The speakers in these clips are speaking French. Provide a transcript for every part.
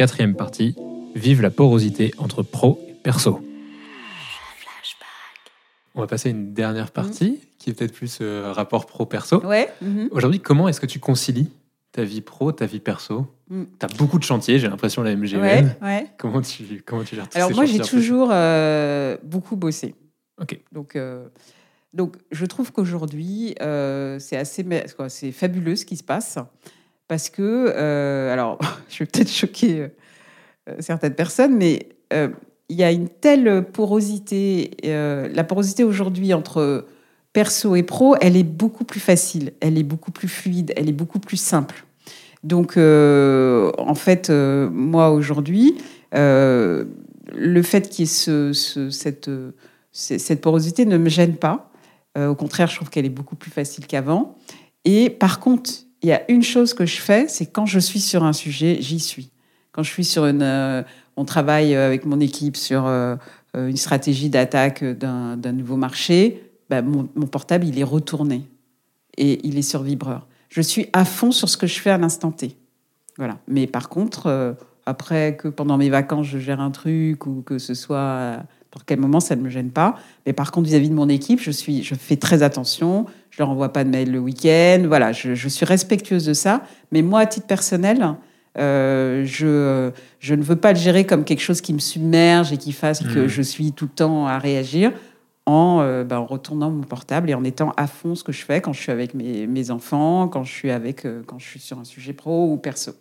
quatrième partie. Vive la porosité entre pro et perso. On va passer à une dernière partie qui est peut-être plus euh, rapport pro-perso. Ouais. mhm. Aujourd'hui, comment est-ce que tu concilies ta vie pro, ta vie perso? Mm. Tu as beaucoup de chantiers, j'ai l'impression, la. Ouais, ouais. Comment, tu, comment tu gères Alors ces moi, j'ai toujours euh, beaucoup bossé. Ok. Donc, euh, donc je trouve qu'aujourd'hui, euh, c'est assez, c'est fabuleux ce qui se passe parce que, euh, alors, je vais peut-être choquer euh, certaines personnes, mais euh, il y a une telle porosité. euh, la porosité aujourd'hui entre perso et pro, elle est beaucoup plus facile, elle est beaucoup plus fluide, elle est beaucoup plus simple. Donc, euh, en fait, euh, moi aujourd'hui, euh, le fait qu'il y ait ce- ce- cette, euh, porosité ne me gêne pas. Euh, au contraire, je trouve qu'elle est beaucoup plus facile qu'avant. Et par contre, il y a une chose que je fais, c'est quand je suis sur un sujet, j'y suis. Quand je suis sur une, euh, on travaille avec mon équipe sur euh, euh, une stratégie d'attaque d'un nouveau marché, bah, mon, portable il est retourné et il est sur vibreur. Je suis à fond sur ce que je fais à l'instant T. Voilà. Mais par contre, euh, après que pendant mes vacances je gère un truc ou que ce soit euh, pour quel moment, ça ne me gêne pas. Mais par contre, vis-à-vis de mon équipe, je, suis, je fais très attention. Je leur envoie pas de mail le week-end. Voilà, je, je suis respectueuse de ça. Mais moi, à titre personnel, euh, je, je ne veux pas le gérer comme quelque chose qui me submerge et qui fasse que Mhm. je suis tout le temps à réagir en, euh, ben, en retournant mon portable et en étant à fond ce que je fais quand je suis avec mes, mes enfants, quand je suis avec, euh, quand je suis sur un sujet pro ou perso.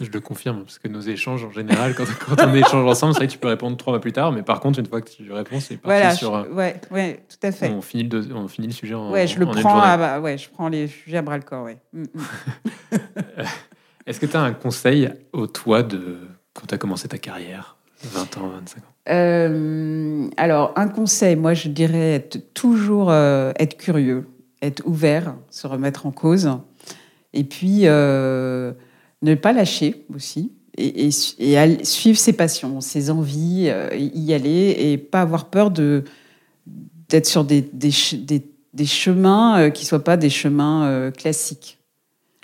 Je le confirme, parce que nos échanges, en général, quand, quand on échange ensemble, c'est vrai que tu peux répondre trois mois plus tard, mais par contre, une fois que tu réponds, c'est parti Voilà, sur... je- ouais, ouais, tout à fait. On finit, le, on finit le sujet en Ouais, je le prends à, bah, ouais, je prends les sujets à bras le corps, ouais. Mm, mm. Est-ce que tu as un conseil au toi de quand tu as commencé ta carrière 20 ans, 25 ans? Euh, alors, un conseil, moi, je dirais être toujours euh, être curieux, être ouvert, se remettre en cause, et puis euh, ne pas lâcher aussi, et, et su- et aller- suivre ses passions, ses envies, euh, y aller, et pas avoir peur de d'être sur des, des, ch- des- des chemins euh, qui soient pas des chemins euh, classiques.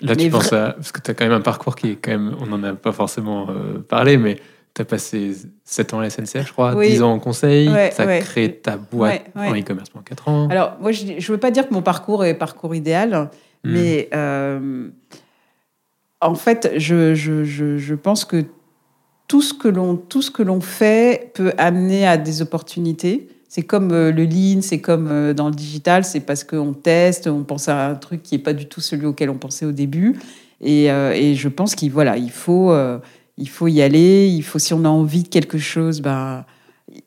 Là, tu penses à... Parce que tu as quand même un parcours qui est quand même... On n'en a pas forcément parlé, mais tu as passé 7 ans à la SNCF, je crois, Oui. 10 ans en conseil, Ouais, tu as ouais. créé ta boîte Ouais, en e-commerce pendant 4 ans. Alors, moi, je ne veux pas dire que mon parcours est parcours idéal, Hmm. mais en fait, je, je, je, pense que tout ce que l'on tout ce que l'on fait peut amener à des opportunités. C'est comme euh, le lean, c'est comme euh, dans le digital, c'est parce qu'on teste, on pense à un truc qui n'est pas du tout celui auquel on pensait au début. Et, euh, et je pense qu'il voilà, il faut, il faut y aller. Il faut, si on a envie de quelque chose, ben,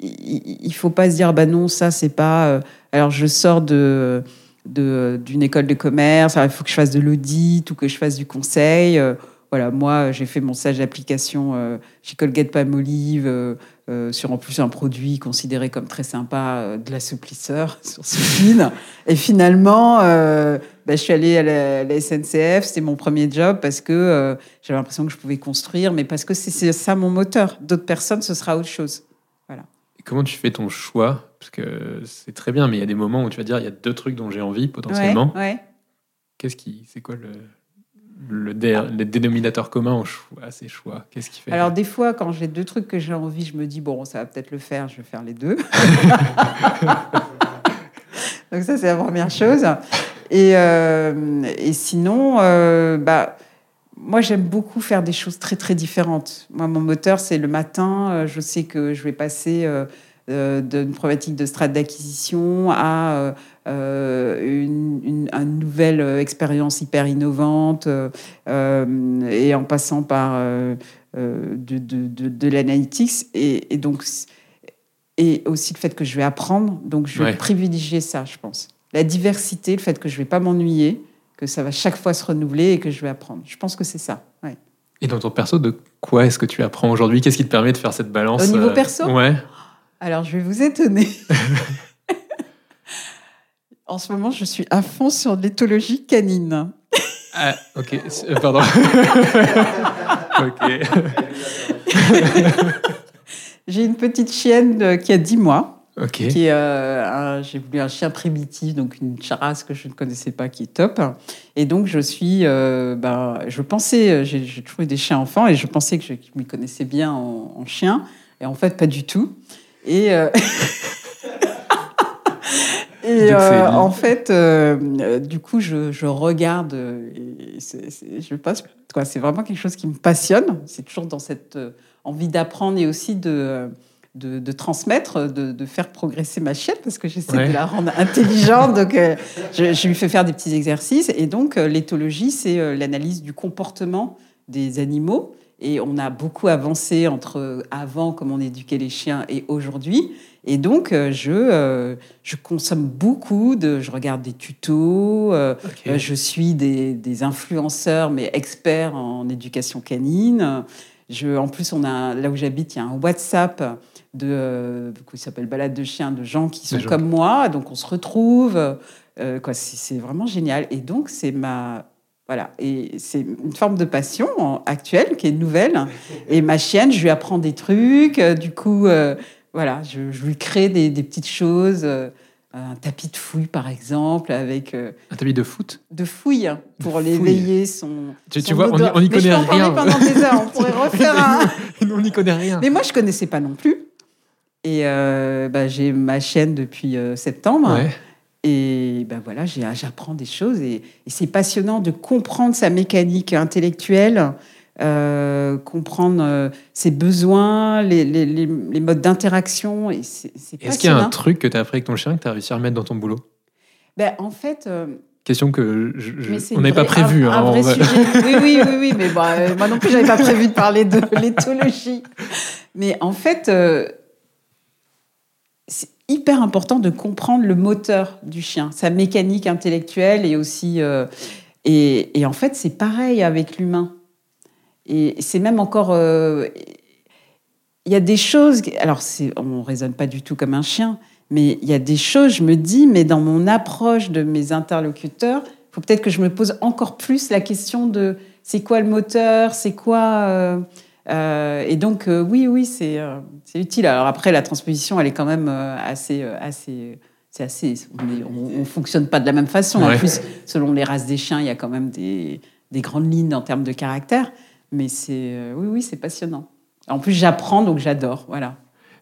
il ne faut pas se dire, bah non, ça, c'est pas. alors, je sors de- d'une école de commerce, alors il faut que je fasse de l'audit ou que je fasse du conseil. Euh, voilà, moi, j'ai fait mon stage d'application euh, chez Colgate Palmolive euh, euh, sur en plus un produit considéré comme très sympa, euh, de l'assouplisseur sur Soupline. Et finalement, bah, je suis allée à la, SNCF, c'était mon premier job parce que j'avais l'impression que je pouvais construire, mais parce que c'est ça mon moteur. D'autres personnes, ce sera autre chose. Comment tu fais ton choix? Parce que c'est très bien, mais il y a des moments où tu vas dire il y a deux trucs dont j'ai envie potentiellement. Ouais, ouais. Qu'est-ce qui, c'est quoi le, le, dé- le dénominateur commun au choix, à ces choix? Qu'est-ce qui fait Alors des fois, quand j'ai deux trucs que j'ai envie, je me dis bon, ça va peut-être le faire, je vais faire les deux. Donc ça, c'est la première chose. Et, euh, et sinon, euh, bah, moi, j'aime beaucoup faire des choses très très différentes. Moi, mon moteur, c'est le matin. euh, Je sais que je vais passer euh, euh, d'une problématique de strate d'acquisition à euh, une, une- une nouvelle expérience hyper innovante euh, et en passant par de, de, de, de l'analytics et, et donc et aussi le fait que je vais apprendre donc je vais Ouais. privilégier ça je pense la diversité le fait que je vais pas m'ennuyer que ça va chaque fois se renouveler et que je vais apprendre je pense que c'est ça ouais. Et dans ton perso, de quoi est-ce que tu apprends aujourd'hui? Qu'est-ce qui te permet de faire cette balance Au niveau euh, perso? Ouais. alors je vais vous étonner en ce moment je suis à fond sur l'éthologie canine Ah, ok. euh, Pardon. ok. J'ai une petite chienne euh, qui a 10 mois. Ok. qui est euh, j'ai voulu un chien primitif, donc une race que je ne connaissais pas, qui est top. Et donc je suis, euh, ben, je pensais, j'ai toujours eu des chiens enfants et je pensais que je m'y connaissais bien en, en chien, et en fait pas du tout. Et euh, Et euh, en fait, du coup, je, je regarde. je passe, quoi, c'est vraiment quelque chose qui me passionne. C'est toujours dans cette envie d'apprendre et aussi de, de, de transmettre, de, de faire progresser ma chienne parce que j'essaie Ouais. de la rendre intelligente. donc, euh, je, je lui fais faire des petits exercices. Et donc, euh, l'éthologie, c'est euh, l'analyse du comportement des animaux. Et on a beaucoup avancé entre avant, comment on éduquait les chiens, et aujourd'hui. Et donc, je, je consomme beaucoup de. Je regarde des tutos, je suis des, des influenceurs, mais experts en éducation canine. Je, en plus, on a, là où j'habite, il y a un WhatsApp de, euh, qui s'appelle Balade de chiens, de gens qui sont gens. comme moi. Donc, on se retrouve. euh, quoi, c'est vraiment génial. Et donc, c'est ma. Voilà, et c'est une forme de passion en- actuelle qui est nouvelle. Et ma chienne, je lui apprends des trucs. Du coup, euh, voilà, je, je lui crée des, des petites choses. Un tapis de fouille, par exemple, avec euh, Un tapis de foot? de fouille pour l'éveiller son. Tu- son tu vois, odeur. on y Mais je connaît parler rien. pendant des heures. On pourrait refaire un. On n'y connaît rien. Mais moi, je connaissais pas non plus. Et euh, bah, j'ai ma chienne depuis euh, septembre. Ouais. Et ben voilà, j'apprends des choses et, et c'est passionnant de comprendre sa mécanique intellectuelle, euh, comprendre euh, ses besoins, les, les- les- les modes d'interaction. Et c'est c'est Est-ce qu'il y a un truc que tu as appris avec ton chien que tu as réussi à remettre dans ton boulot? Ben, en fait, euh, Question que je- on n'avait pas prévu. Un, hein, un vrai va- sujet. Oui, oui, oui, oui, mais bon, moi non plus, j'avais pas prévu de parler de l'éthologie. Mais en fait, c'est hyper important de comprendre le moteur du chien, sa mécanique intellectuelle et aussi. et, et en fait, c'est pareil avec l'humain. Et c'est même encore. euh, Il y a des choses. Alors, on raisonne pas du tout comme un chien, mais il y a des choses, je me dis, mais dans mon approche de mes interlocuteurs, il faut peut-être que je me pose encore plus la question de c'est quoi le moteur, c'est quoi. euh, euh, et donc, oui, oui, c'est utile. Alors, après, la transposition, elle est quand même assez. assez c'est assez, on ne fonctionne pas de la même façon. Ouais. En plus, selon les races des chiens, il y a quand même des, des grandes lignes en termes de caractère. Mais c'est, euh, oui, oui, c'est passionnant. En plus, j'apprends, donc j'adore. Voilà.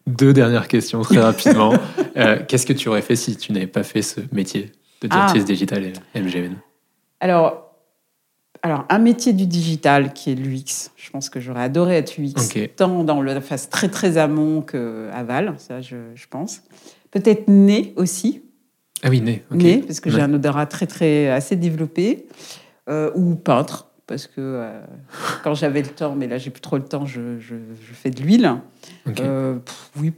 Deux dernières questions très rapidement. Euh, Qu'est-ce que tu aurais fait si tu n'avais pas fait ce métier de directrice Ah. digitale et MGN Alors, alors, un métier du digital qui est l'UX. Je pense que j'aurais adoré être UX, tant dans la phase très très amont que aval, ça je, je pense. Peut-être né aussi, Ah oui, né. né, parce que j'ai un odorat très très assez développé, euh, ou peintre, parce que euh, quand j'avais le temps, mais là j'ai plus trop le temps, je, je- je fais de l'huile. Euh, oui,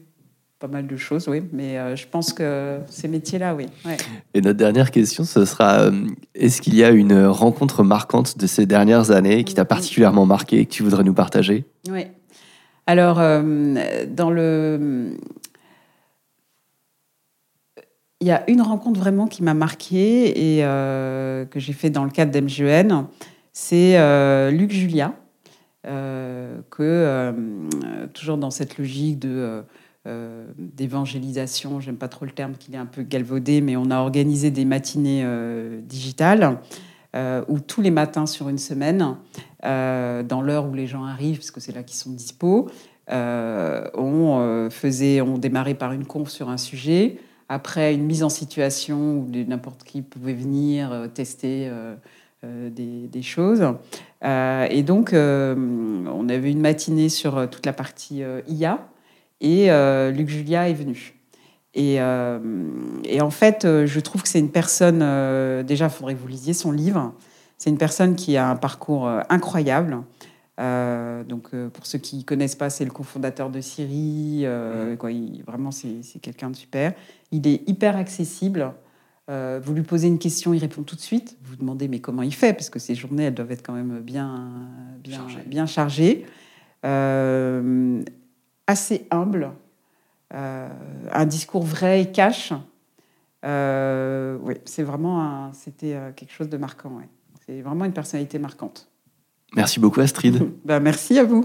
pas mal de choses, oui, mais euh, je pense que ces métiers-là, oui. ouais. Et notre dernière question, ce sera euh, est-ce qu'il y a une rencontre marquante de ces dernières années qui t'a particulièrement marqué et que tu voudrais nous partager? Oui. Alors, euh, dans le. Il y a une rencontre vraiment qui m'a marquée et euh, que j'ai fait dans le cadre d'MGN. C'est euh, Luc Julia, euh, que, euh, toujours dans cette logique de. d'évangélisation, j'aime pas trop le terme qu'il est un peu galvaudé, mais on a organisé des matinées digitales où tous les matins sur une semaine, dans l'heure où les gens arrivent, parce que c'est là qu'ils sont dispo, on faisait, on démarrait par une conf sur un sujet, après une mise en situation où n'importe qui pouvait venir tester des, des choses. Euh, et donc, euh, on avait une matinée sur euh, toute la partie euh, IA, et euh, Luc Julia est venu. Et, euh, et en fait, euh, je trouve que c'est une personne, euh, déjà, il faudrait que vous lisiez son livre. C'est une personne qui a un parcours euh, incroyable. Euh, donc, euh, pour ceux qui ne connaissent pas, c'est le cofondateur de Siri. euh, quoi, il- vraiment, c'est quelqu'un de super. Il est hyper accessible. Euh, vous lui posez une question, il répond tout de suite. Vous vous demandez, mais comment il fait? Parce que ces journées, elles doivent être quand même bien, bien, Chargées. bien chargées. Euh, assez humble. Euh, un discours vrai et cash. Euh, oui, c'est vraiment c'était quelque chose de marquant. ouais. C'est vraiment une personnalité marquante. Merci beaucoup Astrid. Ben, merci à vous.